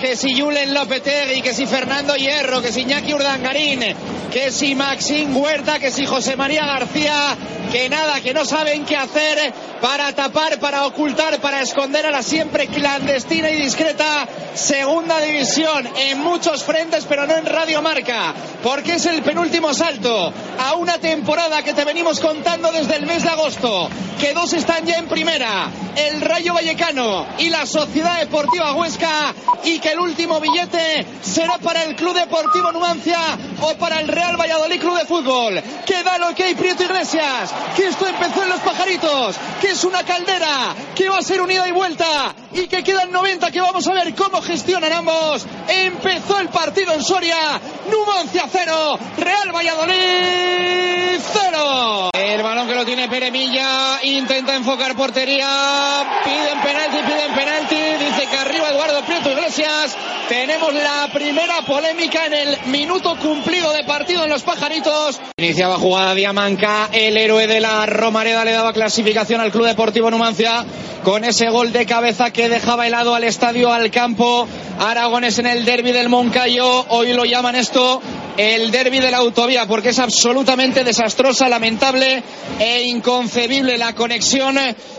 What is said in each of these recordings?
Que si Julen Lopetegui, que si Fernando Hierro, que si Iñaki Urdangarín, que si Maxín Huerta, que si José María García, que nada, que no saben qué hacer para tapar, para ocultar, para esconder a la siempre clandestina y discreta segunda división en muchos frentes, pero no en Radio Marca, porque es el penúltimo salto a una temporada que te venimos contando desde el mes de agosto, que dos están ya en primera, el Rayo Vallecano y la Sociedad Deportiva Huesca, y que el último billete será para el Club Deportivo Numancia o para el Real Valladolid Club de Fútbol. Que da lo que hay Prieto Iglesias, que esto empezó en los pajaritos, que es una caldera, que va a ser unida y vuelta y que quedan 90 que vamos a ver cómo gestionan ambos. Empezó el partido en Soria, Numancia cero, Real Valladolid cero. El balón que lo tiene Peremilla, intenta enfocar portería, piden penalti, piden penalti, dice que arriba Eduardo Prieto Iglesias. Tenemos la primera polémica en el minuto cumplido de partido en los pajaritos. Iniciaba jugada Diamanca, el héroe de la Romareda le daba clasificación al Club Deportivo Numancia con ese gol de cabeza que dejaba helado al estadio, al campo. Aragones en el derby del Moncayo, hoy lo llaman esto el derby de la autovía porque es absolutamente desastrosa, lamentable e inconcebible la conexión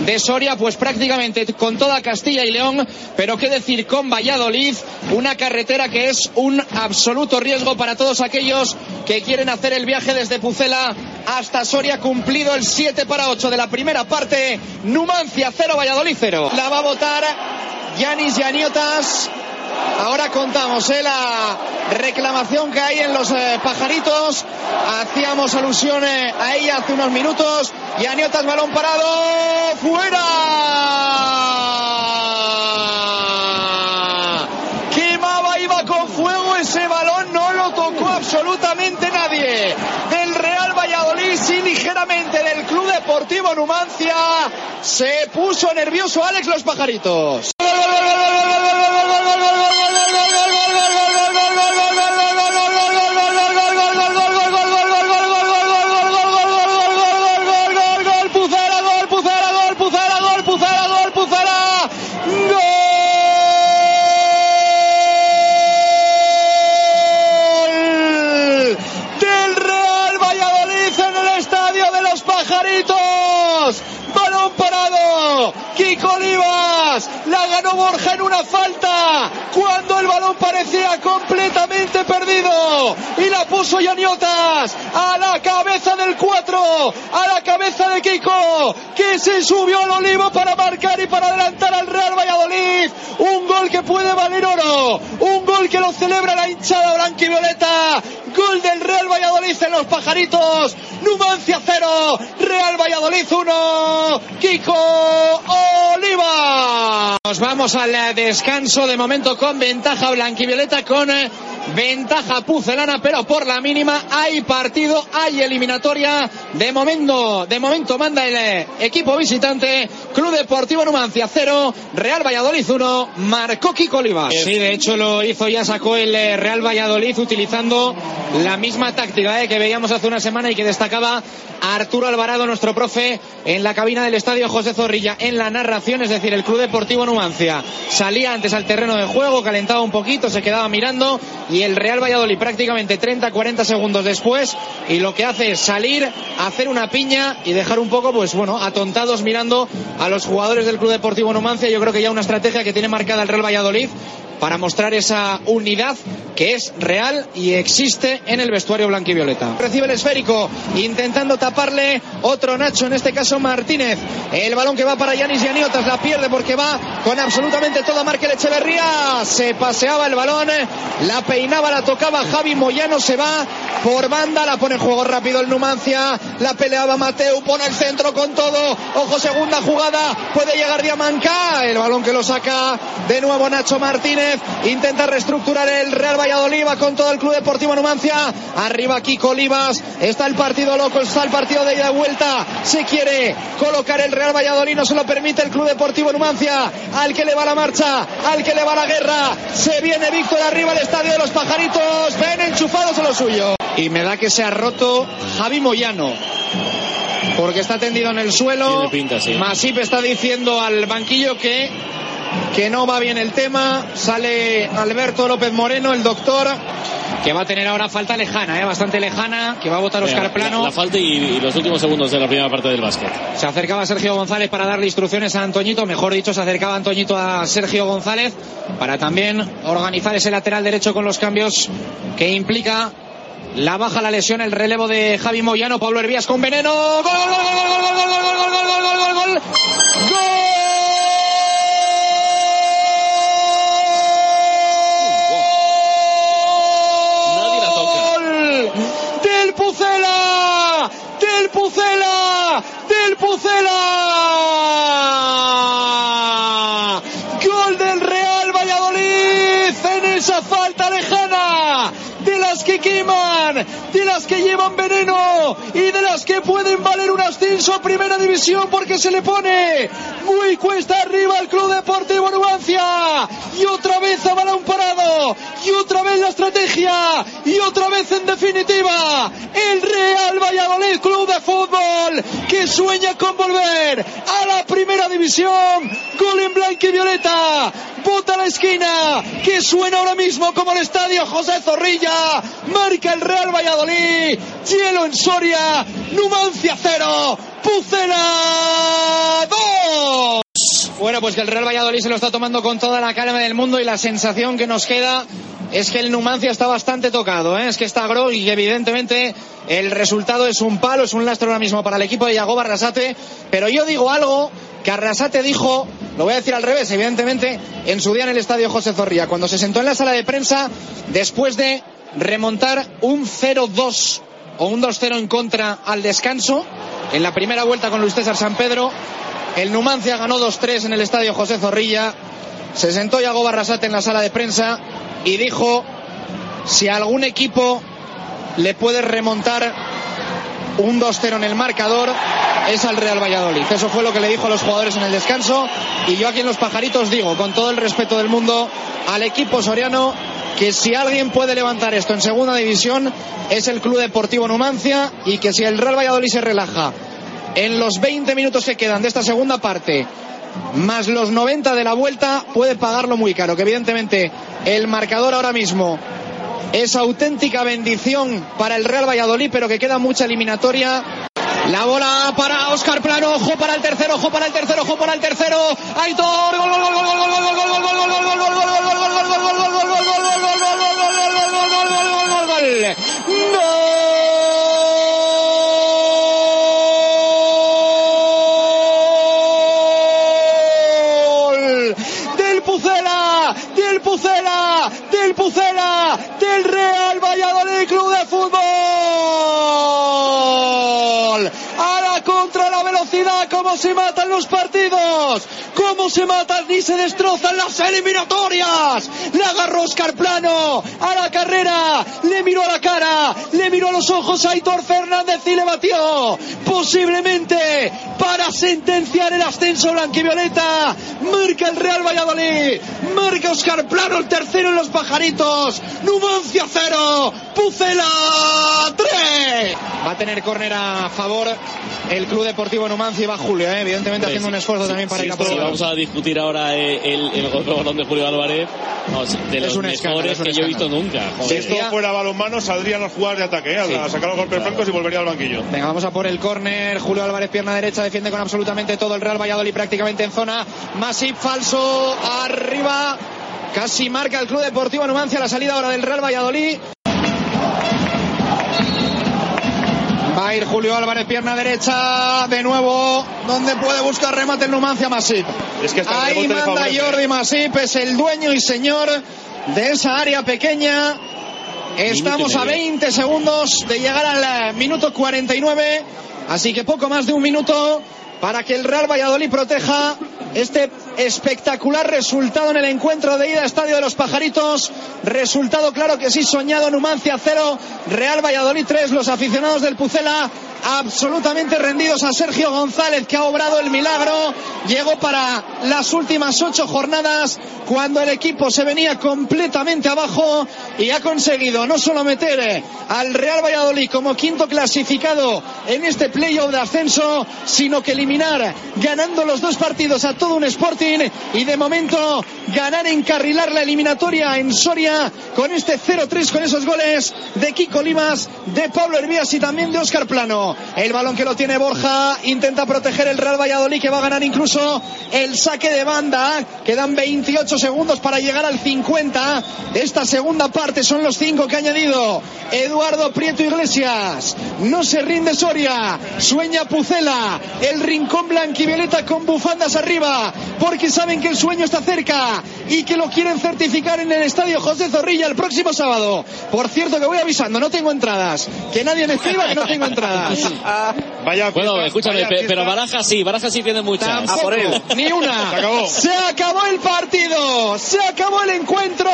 de Soria, pues prácticamente con toda Castilla y León, pero qué decir con Valladolid, una carretera que es un absoluto riesgo para todos aquellos que quieren hacer el viaje desde Pucela hasta Soria, cumplido el 7 para 8 de la primera parte, Numancia 0, Valladolid 0. La va a votar Yanis Yaniotas. Ahora contamos ¿eh? la reclamación que hay en los eh, pajaritos. Hacíamos alusión eh, a ella hace unos minutos. Y Aniotas, balón parado. ¡Fuera! Quemaba, iba con fuego ese balón. No lo tocó absolutamente nadie. Del Real Valladolid, sí, ligeramente del Club Deportivo Numancia. Se puso nervioso Alex los pajaritos. Borja en una falta. Balón parecía completamente perdido. Y la puso Yaniotas. A la cabeza del 4. A la cabeza de Kiko. Que se subió al olivo para marcar y para adelantar al Real Valladolid. Un gol que puede valer oro. Un gol que lo celebra la hinchada blanquivioleta. Gol del Real Valladolid en los pajaritos. Numancia 0. Real Valladolid 1. Kiko Oliva. Nos vamos al eh, descanso de momento con ventaja blanquivioleta con eh, ventaja pucelana, pero por la mínima hay partido, hay eliminatoria. De momento, de momento manda el eh, equipo visitante. Club Deportivo Numancia 0, Real Valladolid 1, marcó Kiko Olivas. Sí, de hecho lo hizo, ya sacó el eh, Real Valladolid utilizando la misma táctica eh, que veíamos hace una semana y que destacaba Arturo Alvarado, nuestro profe, en la cabina del estadio José Zorrilla, en la narración, es decir, el Club Deportivo Numancia salía antes al terreno de juego, calentaba un poquito, se quedaba mirando y el Real Valladolid prácticamente 30-40 segundos después y lo que hace es salir, hacer una piña y dejar un poco, pues bueno, atontados mirando a los jugadores del Club Deportivo Numancia. Yo creo que ya una estrategia que tiene marcada el Real Valladolid para mostrar esa unidad que es real y existe en el vestuario blanquivioleta. Recibe el esférico, intentando taparle otro Nacho, en este caso Martínez. El balón que va para Yanis Yaniotas, la pierde porque va con absolutamente toda Markel Echeverría. Se paseaba el balón, la peinaba, la tocaba Javi Moyano, se va por banda, la pone en juego rápido el Numancia, la peleaba Mateu, pone el centro con todo, ojo segunda jugada, puede llegar Diamanca, el balón que lo saca de nuevo Nacho Martínez, intenta reestructurar el Real Valladolid, va con todo el Club Deportivo Numancia, arriba Kiko Olivas, está el partido loco, está el partido de ida y vuelta, se quiere colocar el Real Valladolid, no se lo permite el Club Deportivo Numancia, al que le va la marcha, al que le va la guerra, se viene Víctor arriba al estadio de los pajaritos, ven enchufados a lo suyo. Y me da que se ha roto Javi Moyano. Porque está tendido en el suelo. Tiene pinta, sí. Masip está diciendo al banquillo que, que no va bien el tema. Sale Alberto López Moreno, el doctor, que va a tener ahora falta lejana, ¿eh? bastante lejana, que va a votar Oscar La- Plano. La, falta y, y los últimos segundos de la primera parte del básquet. Se acercaba Sergio González para darle instrucciones a Antoñito, mejor dicho, se acercaba Antoñito a Sergio González para también organizar ese lateral derecho con los cambios que implica la baja, la lesión, el relevo de Javi Moyano, Pablo Hervías con veneno. ¡Gol, gol, gol, gol, gol, gol, gol, gol, gol, gol, gol, gol, ¡Gol del Real Valladolid en esa falta lejana! De las que queman, de las que llevan veneno y de las que pueden valer un ascenso a primera división porque se le pone muy cuesta arriba al Club Deportivo Numancia y otra vez a balón parado y otra vez la estrategia. Y otra vez en definitiva el Real Valladolid Club de Fútbol que sueña con volver a la primera división. Gol en blanco y violeta. Bota la esquina que suena ahora mismo como el estadio José Zorrilla. Marca el Real Valladolid. Hielo en Soria. Numancia cero. Pucela 2 bueno, pues que el Real Valladolid se lo está tomando con toda la calma del mundo y la sensación que nos queda es que el Numancia está bastante tocado, ¿eh? es que está Gro y evidentemente el resultado es un palo, es un lastre ahora mismo para el equipo de Yagoba Arrasate, pero yo digo algo que Arrasate dijo, lo voy a decir al revés, evidentemente, en su día en el estadio José Zorrilla, cuando se sentó en la sala de prensa después de remontar un 0-2 o un 2-0 en contra al descanso en la primera vuelta con Luis César San Pedro. El Numancia ganó 2-3 en el estadio José Zorrilla. Se sentó Yago Barrasate en la sala de prensa y dijo si algún equipo le puede remontar un 2-0 en el marcador es al Real Valladolid. Eso fue lo que le dijo a los jugadores en el descanso. Y yo aquí en los pajaritos digo, con todo el respeto del mundo, al equipo soriano que si alguien puede levantar esto en segunda división es el Club Deportivo Numancia y que si el Real Valladolid se relaja en los 20 minutos que quedan de esta segunda parte más los 90 de la vuelta puede pagarlo muy caro que evidentemente el marcador ahora mismo es auténtica bendición para el Real Valladolid pero que queda mucha eliminatoria la bola para Oscar Plano, ojo para el tercero, ojo para el tercero, ojo para el tercero. Aitor, gol, gol, gol, gol, gol, gol, gol, gol, gol, gol, gol, gol, gol, gol, gol, gol se matan los partidos, cómo se matan y se destrozan las eliminatorias. La agarró Oscar Plano a la carrera, le miró a la cara, le miró a los ojos a Aitor Fernández y le batió. Posiblemente para sentenciar el ascenso blanquivioleta. Marca el Real Valladolid, marca Oscar Plano el tercero en los pajaritos. Numancia cero, Pucela 3. Va a tener córner a favor el Club Deportivo Numancia y va Julio, ¿eh? evidentemente haciendo un esfuerzo también para ir a por Si vamos a discutir ahora eh, el, el gol de balón de Julio Álvarez, vamos, de Es los escándalo, mejores es un que yo he visto nunca. Si Joder. esto Decía- fuera balonmano, saldrían las jugadas de ataque, ¿eh? a, Sí. a sacar los golpes francos y volvería al banquillo. Venga, vamos a por el córner. Julio Álvarez, pierna derecha, defiende con absolutamente todo el Real Valladolid prácticamente en zona. Masip falso, arriba. Casi marca el Club Deportivo Numancia la salida ahora del Real Valladolid. Va a ir Julio Álvarez, pierna derecha, de nuevo, donde puede buscar remate el Numancia Masip. Es que Ahí manda favorece. Jordi Masip, es el dueño y señor de esa área pequeña Estamos a 20 segundos de llegar al minuto 49, así que poco más de un minuto para que el Real Valladolid proteja este espectacular resultado en el encuentro de ida Estadio de los Pajaritos. Resultado claro que sí soñado, Numancia 0, Real Valladolid 3, los aficionados del Pucela absolutamente rendidos a Sergio González que ha obrado el milagro. Llegó para las últimas ocho jornadas cuando el equipo se venía completamente abajo y ha conseguido no solo meter al Real Valladolid como quinto clasificado en este playoff de ascenso, sino que eliminar ganando los dos partidos a todo un Sporting y de momento ganar, encarrilar la eliminatoria en Soria con este 0-3 con esos goles de Kiko Limas, de Pablo Hervías y también de Óscar Plano. El balón que lo tiene Borja intenta proteger el Real Valladolid que va a ganar incluso el saque de banda. Quedan 28 segundos para llegar al 50 de esta segunda parte. Son los cinco que ha añadido Eduardo Prieto Iglesias. No se rinde Soria. Sueña Pucela. El rincón blanquivioleta con bufandas arriba. Porque saben que el sueño está cerca y que lo quieren certificar en el estadio José Zorrilla el próximo sábado. Por cierto, que voy avisando, no tengo entradas. Que nadie me escriba que no tengo entradas. Vaya Bueno, escúchame, vaya pero Baraja sí, Baraja sí tiene muchas. Tampoco, ni una. Se acabó. Se acabó el partido. Se acabó el encuentro.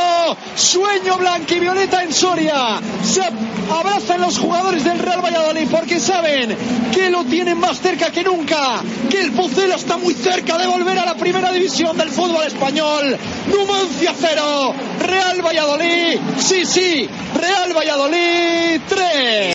Sueño blanquivioleta en Soria. Se abrazan los jugadores del Real Valladolid porque saben que lo tienen más cerca que nunca. Que el Pucela está muy cerca de volver a la primera división del fútbol español. Numancia cero. Real Valladolid. Sí, sí. Real Valladolid 3.